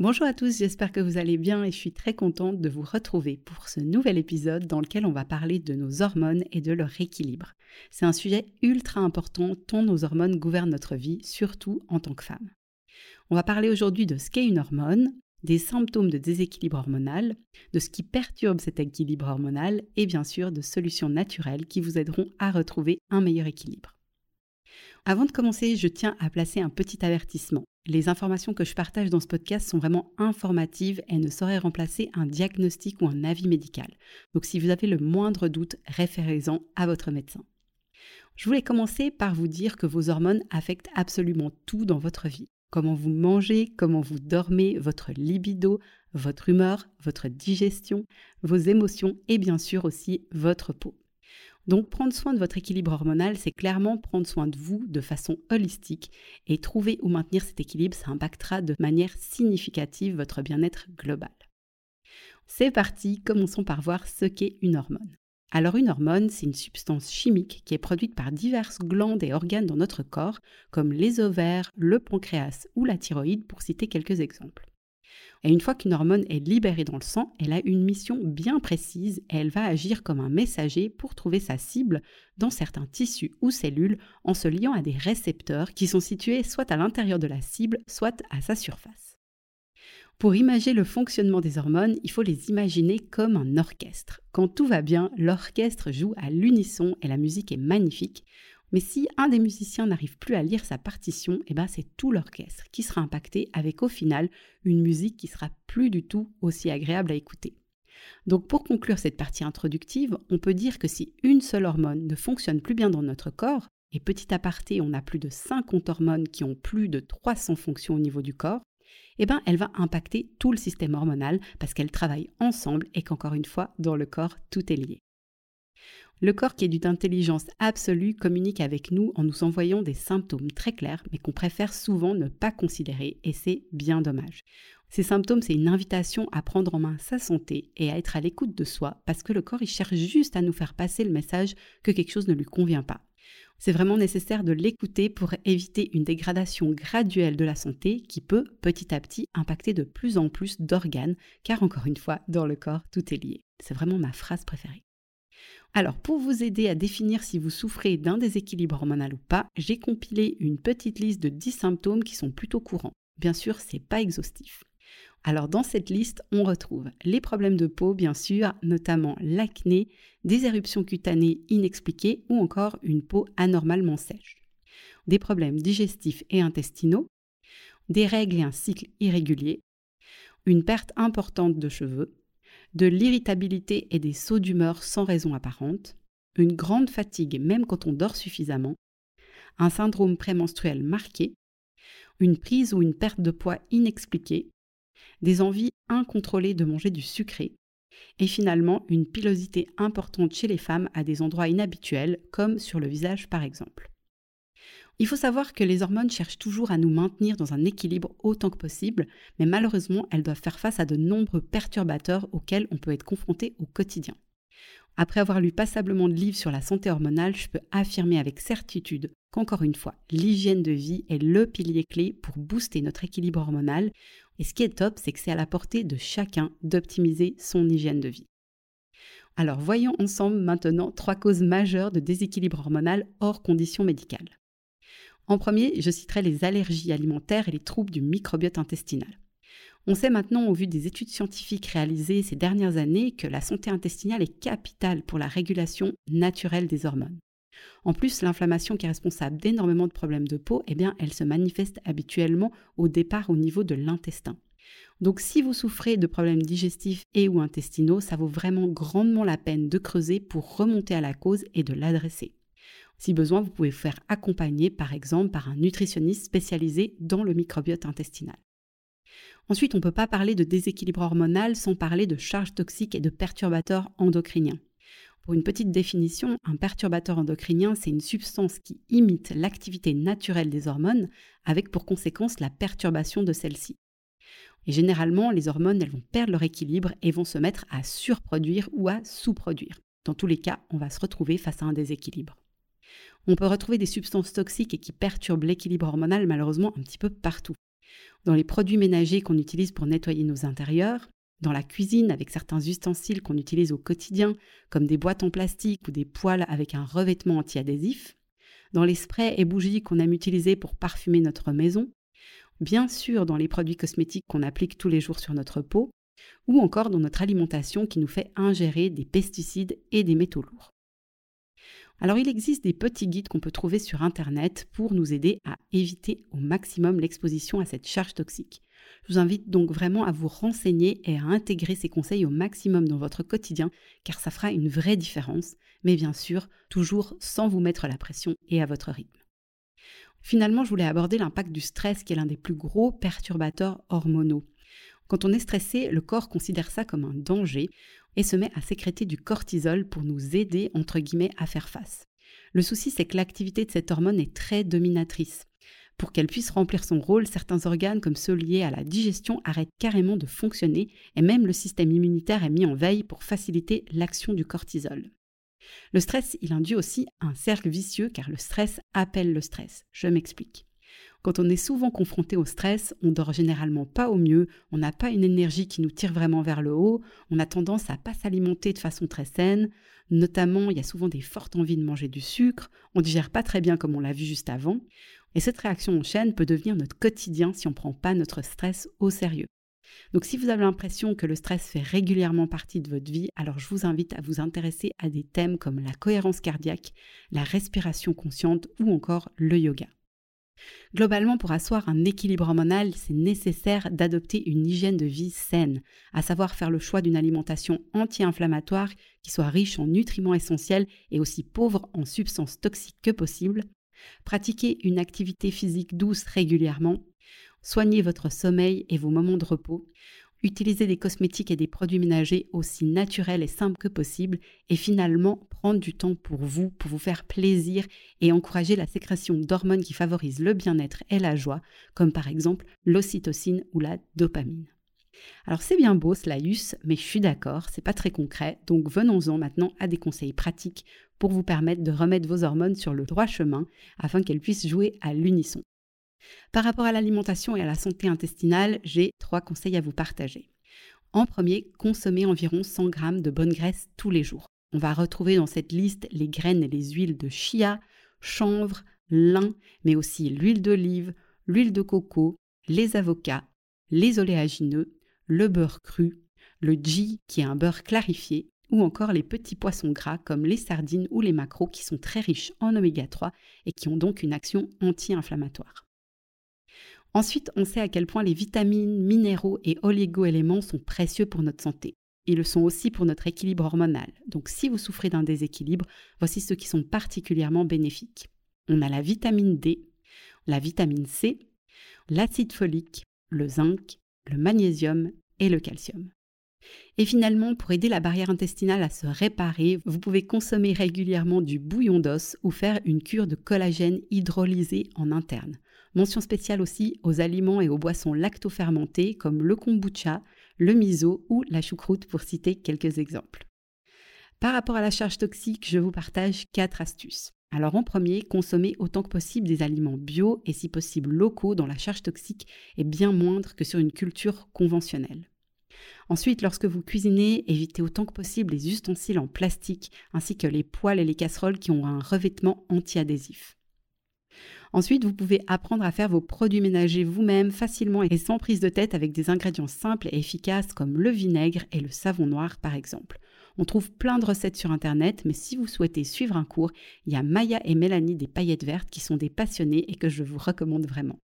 Bonjour à tous, j'espère que vous allez bien et je suis très contente de vous retrouver pour ce nouvel épisode dans lequel on va parler de nos hormones et de leur équilibre. C'est un sujet ultra important tant nos hormones gouvernent notre vie, surtout en tant que femme. On va parler aujourd'hui de ce qu'est une hormone, des symptômes de déséquilibre hormonal, de ce qui perturbe cet équilibre hormonal et bien sûr de solutions naturelles qui vous aideront à retrouver un meilleur équilibre. Avant de commencer, je tiens à placer un petit avertissement. Les informations que je partage dans ce podcast sont vraiment informatives et ne sauraient remplacer un diagnostic ou un avis médical. Donc si vous avez le moindre doute, référez-en à votre médecin. Je voulais commencer par vous dire que vos hormones affectent absolument tout dans votre vie. Comment vous mangez, comment vous dormez, votre libido, votre humeur, votre digestion, vos émotions et bien sûr aussi votre peau. Donc prendre soin de votre équilibre hormonal, c'est clairement prendre soin de vous de façon holistique et trouver ou maintenir cet équilibre, ça impactera de manière significative votre bien-être global. C'est parti, commençons par voir ce qu'est une hormone. Alors une hormone, c'est une substance chimique qui est produite par diverses glandes et organes dans notre corps, comme les ovaires, le pancréas ou la thyroïde, pour citer quelques exemples. Et une fois qu'une hormone est libérée dans le sang, elle a une mission bien précise et elle va agir comme un messager pour trouver sa cible dans certains tissus ou cellules en se liant à des récepteurs qui sont situés soit à l'intérieur de la cible, soit à sa surface. Pour imaginer le fonctionnement des hormones, il faut les imaginer comme un orchestre. Quand tout va bien, l'orchestre joue à l'unisson et la musique est magnifique. Mais si un des musiciens n'arrive plus à lire sa partition, eh ben c'est tout l'orchestre qui sera impacté avec au final une musique qui sera plus du tout aussi agréable à écouter. Donc pour conclure cette partie introductive, on peut dire que si une seule hormone ne fonctionne plus bien dans notre corps, et petit aparté, on a plus de 50 hormones qui ont plus de 300 fonctions au niveau du corps, eh ben elle va impacter tout le système hormonal parce qu'elles travaillent ensemble et qu'encore une fois, dans le corps, tout est lié. Le corps qui est d'une intelligence absolue communique avec nous en nous envoyant des symptômes très clairs, mais qu'on préfère souvent ne pas considérer, et c'est bien dommage. Ces symptômes, c'est une invitation à prendre en main sa santé et à être à l'écoute de soi, parce que le corps, il cherche juste à nous faire passer le message que quelque chose ne lui convient pas. C'est vraiment nécessaire de l'écouter pour éviter une dégradation graduelle de la santé qui peut petit à petit impacter de plus en plus d'organes, car encore une fois, dans le corps, tout est lié. C'est vraiment ma phrase préférée. Alors, pour vous aider à définir si vous souffrez d'un déséquilibre hormonal ou pas, j'ai compilé une petite liste de 10 symptômes qui sont plutôt courants. Bien sûr, c'est pas exhaustif. Alors, dans cette liste, on retrouve les problèmes de peau, bien sûr, notamment l'acné, des éruptions cutanées inexpliquées ou encore une peau anormalement sèche, des problèmes digestifs et intestinaux, des règles et un cycle irrégulier, une perte importante de cheveux, de l'irritabilité et des sauts d'humeur sans raison apparente, une grande fatigue même quand on dort suffisamment, un syndrome prémenstruel marqué, une prise ou une perte de poids inexpliquée, des envies incontrôlées de manger du sucré, et finalement une pilosité importante chez les femmes à des endroits inhabituels, comme sur le visage par exemple. Il faut savoir que les hormones cherchent toujours à nous maintenir dans un équilibre autant que possible, mais malheureusement, elles doivent faire face à de nombreux perturbateurs auxquels on peut être confronté au quotidien. Après avoir lu passablement de livres sur la santé hormonale, je peux affirmer avec certitude qu'encore une fois, l'hygiène de vie est le pilier clé pour booster notre équilibre hormonal. Et ce qui est top, c'est que c'est à la portée de chacun d'optimiser son hygiène de vie. Alors voyons ensemble maintenant trois causes majeures de déséquilibre hormonal hors conditions médicales. En premier, je citerai les allergies alimentaires et les troubles du microbiote intestinal. On sait maintenant, au vu des études scientifiques réalisées ces dernières années, que la santé intestinale est capitale pour la régulation naturelle des hormones. En plus, l'inflammation qui est responsable d'énormément de problèmes de peau, eh bien, elle se manifeste habituellement au départ au niveau de l'intestin. Donc si vous souffrez de problèmes digestifs et ou intestinaux, ça vaut vraiment grandement la peine de creuser pour remonter à la cause et de l'adresser. Si besoin, vous pouvez vous faire accompagner par exemple par un nutritionniste spécialisé dans le microbiote intestinal. Ensuite, on ne peut pas parler de déséquilibre hormonal sans parler de charges toxiques et de perturbateurs endocriniens. Pour une petite définition, un perturbateur endocrinien, c'est une substance qui imite l'activité naturelle des hormones, avec pour conséquence la perturbation de celles-ci. Et généralement, les hormones, elles vont perdre leur équilibre et vont se mettre à surproduire ou à sous-produire. Dans tous les cas, on va se retrouver face à un déséquilibre. On peut retrouver des substances toxiques et qui perturbent l'équilibre hormonal malheureusement un petit peu partout. Dans les produits ménagers qu'on utilise pour nettoyer nos intérieurs, dans la cuisine avec certains ustensiles qu'on utilise au quotidien, comme des boîtes en plastique ou des poêles avec un revêtement anti-adhésif, dans les sprays et bougies qu'on aime utiliser pour parfumer notre maison, bien sûr dans les produits cosmétiques qu'on applique tous les jours sur notre peau, ou encore dans notre alimentation qui nous fait ingérer des pesticides et des métaux lourds. Alors il existe des petits guides qu'on peut trouver sur Internet pour nous aider à éviter au maximum l'exposition à cette charge toxique. Je vous invite donc vraiment à vous renseigner et à intégrer ces conseils au maximum dans votre quotidien car ça fera une vraie différence, mais bien sûr toujours sans vous mettre la pression et à votre rythme. Finalement, je voulais aborder l'impact du stress qui est l'un des plus gros perturbateurs hormonaux. Quand on est stressé, le corps considère ça comme un danger et se met à sécréter du cortisol pour nous aider, à faire face. Le souci, c'est que l'activité de cette hormone est très dominatrice. Pour qu'elle puisse remplir son rôle, certains organes comme ceux liés à la digestion arrêtent carrément de fonctionner et même le système immunitaire est mis en veille pour faciliter l'action du cortisol. Le stress, il induit aussi un cercle vicieux car le stress appelle le stress. Je m'explique. Quand on est souvent confronté au stress, on dort généralement pas au mieux, on n'a pas une énergie qui nous tire vraiment vers le haut, on a tendance à pas s'alimenter de façon très saine, notamment il y a souvent des fortes envies de manger du sucre, on digère pas très bien comme on l'a vu juste avant, et cette réaction en chaîne peut devenir notre quotidien si on ne prend pas notre stress au sérieux. Donc si vous avez l'impression que le stress fait régulièrement partie de votre vie, alors je vous invite à vous intéresser à des thèmes comme la cohérence cardiaque, la respiration consciente ou encore le yoga. Globalement, pour asseoir un équilibre hormonal, c'est nécessaire d'adopter une hygiène de vie saine, à savoir faire le choix d'une alimentation anti-inflammatoire qui soit riche en nutriments essentiels et aussi pauvre en substances toxiques que possible, pratiquer une activité physique douce régulièrement, soigner votre sommeil et vos moments de repos, utiliser des cosmétiques et des produits ménagers aussi naturels et simples que possible, et finalement prendre du temps pour vous, pour vous faire plaisir et encourager la sécrétion d'hormones qui favorisent le bien-être et la joie, comme par exemple l'ocytocine ou la dopamine. Alors c'est bien beau cela mais je suis d'accord, c'est pas très concret, donc venons-en maintenant à des conseils pratiques pour vous permettre de remettre vos hormones sur le droit chemin afin qu'elles puissent jouer à l'unisson. Par rapport à l'alimentation et à la santé intestinale, j'ai trois conseils à vous partager. En premier, consommez environ 100 g de bonne graisse tous les jours. On va retrouver dans cette liste les graines et les huiles de chia, chanvre, lin, mais aussi l'huile d'olive, l'huile de coco, les avocats, les oléagineux, le beurre cru, le ghee qui est un beurre clarifié, ou encore les petits poissons gras comme les sardines ou les maquereaux qui sont très riches en oméga 3 et qui ont donc une action anti-inflammatoire. Ensuite, on sait à quel point les vitamines, minéraux et oligo-éléments sont précieux pour notre santé. Ils le sont aussi pour notre équilibre hormonal. Donc si vous souffrez d'un déséquilibre, voici ceux qui sont particulièrement bénéfiques. On a la vitamine D, la vitamine C, l'acide folique, le zinc, le magnésium et le calcium. Et finalement, pour aider la barrière intestinale à se réparer, vous pouvez consommer régulièrement du bouillon d'os ou faire une cure de collagène hydrolysé en interne. Mention spéciale aussi aux aliments et aux boissons lactofermentées comme le kombucha, le miso ou la choucroute pour citer quelques exemples. Par rapport à la charge toxique, je vous partage quatre astuces. Alors en premier, consommez autant que possible des aliments bio et si possible locaux dont la charge toxique est bien moindre que sur une culture conventionnelle. Ensuite, lorsque vous cuisinez, évitez autant que possible les ustensiles en plastique ainsi que les poêles et les casseroles qui ont un revêtement anti-adhésif. Ensuite, vous pouvez apprendre à faire vos produits ménagers vous-même facilement et sans prise de tête avec des ingrédients simples et efficaces comme le vinaigre et le savon noir par exemple. On trouve plein de recettes sur internet, mais si vous souhaitez suivre un cours, il y a Maya et Mélanie des paillettes vertes qui sont des passionnés et que je vous recommande vraiment.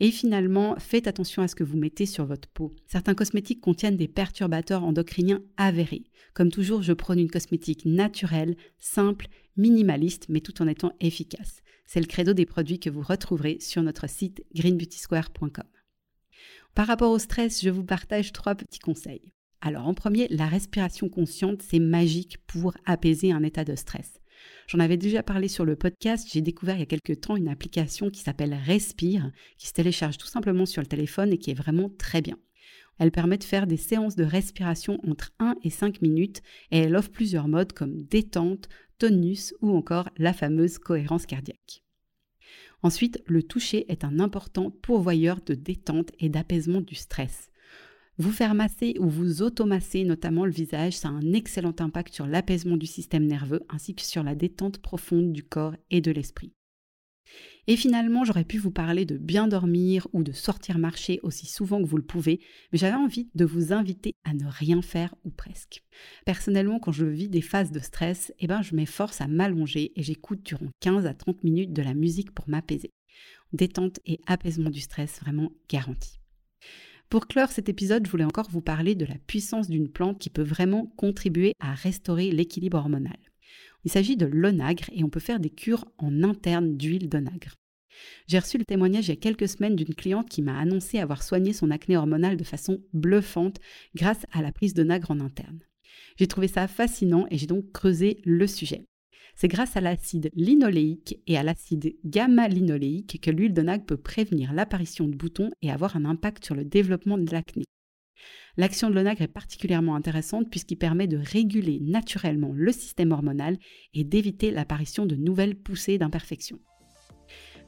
Et finalement, faites attention à ce que vous mettez sur votre peau. Certains cosmétiques contiennent des perturbateurs endocriniens avérés. Comme toujours, je prône une cosmétique naturelle, simple, minimaliste, mais tout en étant efficace. C'est le credo des produits que vous retrouverez sur notre site greenbeautysquare.com. Par rapport au stress, je vous partage trois petits conseils. Alors en premier, la respiration consciente, c'est magique pour apaiser un état de stress. J'en avais déjà parlé sur le podcast, j'ai découvert il y a quelques temps une application qui s'appelle Respire, qui se télécharge tout simplement sur le téléphone et qui est vraiment très bien. Elle permet de faire des séances de respiration entre 1 et 5 minutes et elle offre plusieurs modes comme détente, tonus ou encore la fameuse cohérence cardiaque. Ensuite, le toucher est un important pourvoyeur de détente et d'apaisement du stress. Vous faire masser ou vous automasser notamment le visage, ça a un excellent impact sur l'apaisement du système nerveux ainsi que sur la détente profonde du corps et de l'esprit. Et finalement, j'aurais pu vous parler de bien dormir ou de sortir marcher aussi souvent que vous le pouvez, mais j'avais envie de vous inviter à ne rien faire ou presque. Personnellement, quand je vis des phases de stress, eh ben, je m'efforce à m'allonger et j'écoute durant 15 à 30 minutes de la musique pour m'apaiser. Détente et apaisement du stress vraiment garantis. Pour clore cet épisode, je voulais encore vous parler de la puissance d'une plante qui peut vraiment contribuer à restaurer l'équilibre hormonal. Il s'agit de l'onagre et on peut faire des cures en interne d'huile d'onagre. J'ai reçu le témoignage il y a quelques semaines d'une cliente qui m'a annoncé avoir soigné son acné hormonal de façon bluffante grâce à la prise d'onagre en interne. J'ai trouvé ça fascinant et j'ai donc creusé le sujet. C'est grâce à l'acide linoléique et à l'acide gamma-linoléique que l'huile d'onagre peut prévenir l'apparition de boutons et avoir un impact sur le développement de l'acné. L'action de l'onagre est particulièrement intéressante puisqu'il permet de réguler naturellement le système hormonal et d'éviter l'apparition de nouvelles poussées d'imperfection.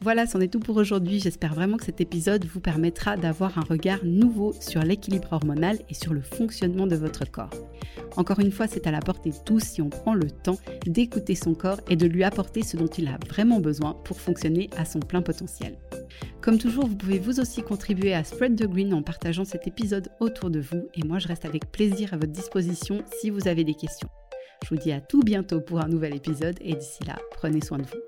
Voilà, c'en est tout pour aujourd'hui. J'espère vraiment que cet épisode vous permettra d'avoir un regard nouveau sur l'équilibre hormonal et sur le fonctionnement de votre corps. Encore une fois, c'est à la portée de tous si on prend le temps d'écouter son corps et de lui apporter ce dont il a vraiment besoin pour fonctionner à son plein potentiel. Comme toujours, vous pouvez vous aussi contribuer à Spread the Green en partageant cet épisode autour de vous et moi je reste avec plaisir à votre disposition si vous avez des questions. Je vous dis à tout bientôt pour un nouvel épisode et d'ici là, prenez soin de vous.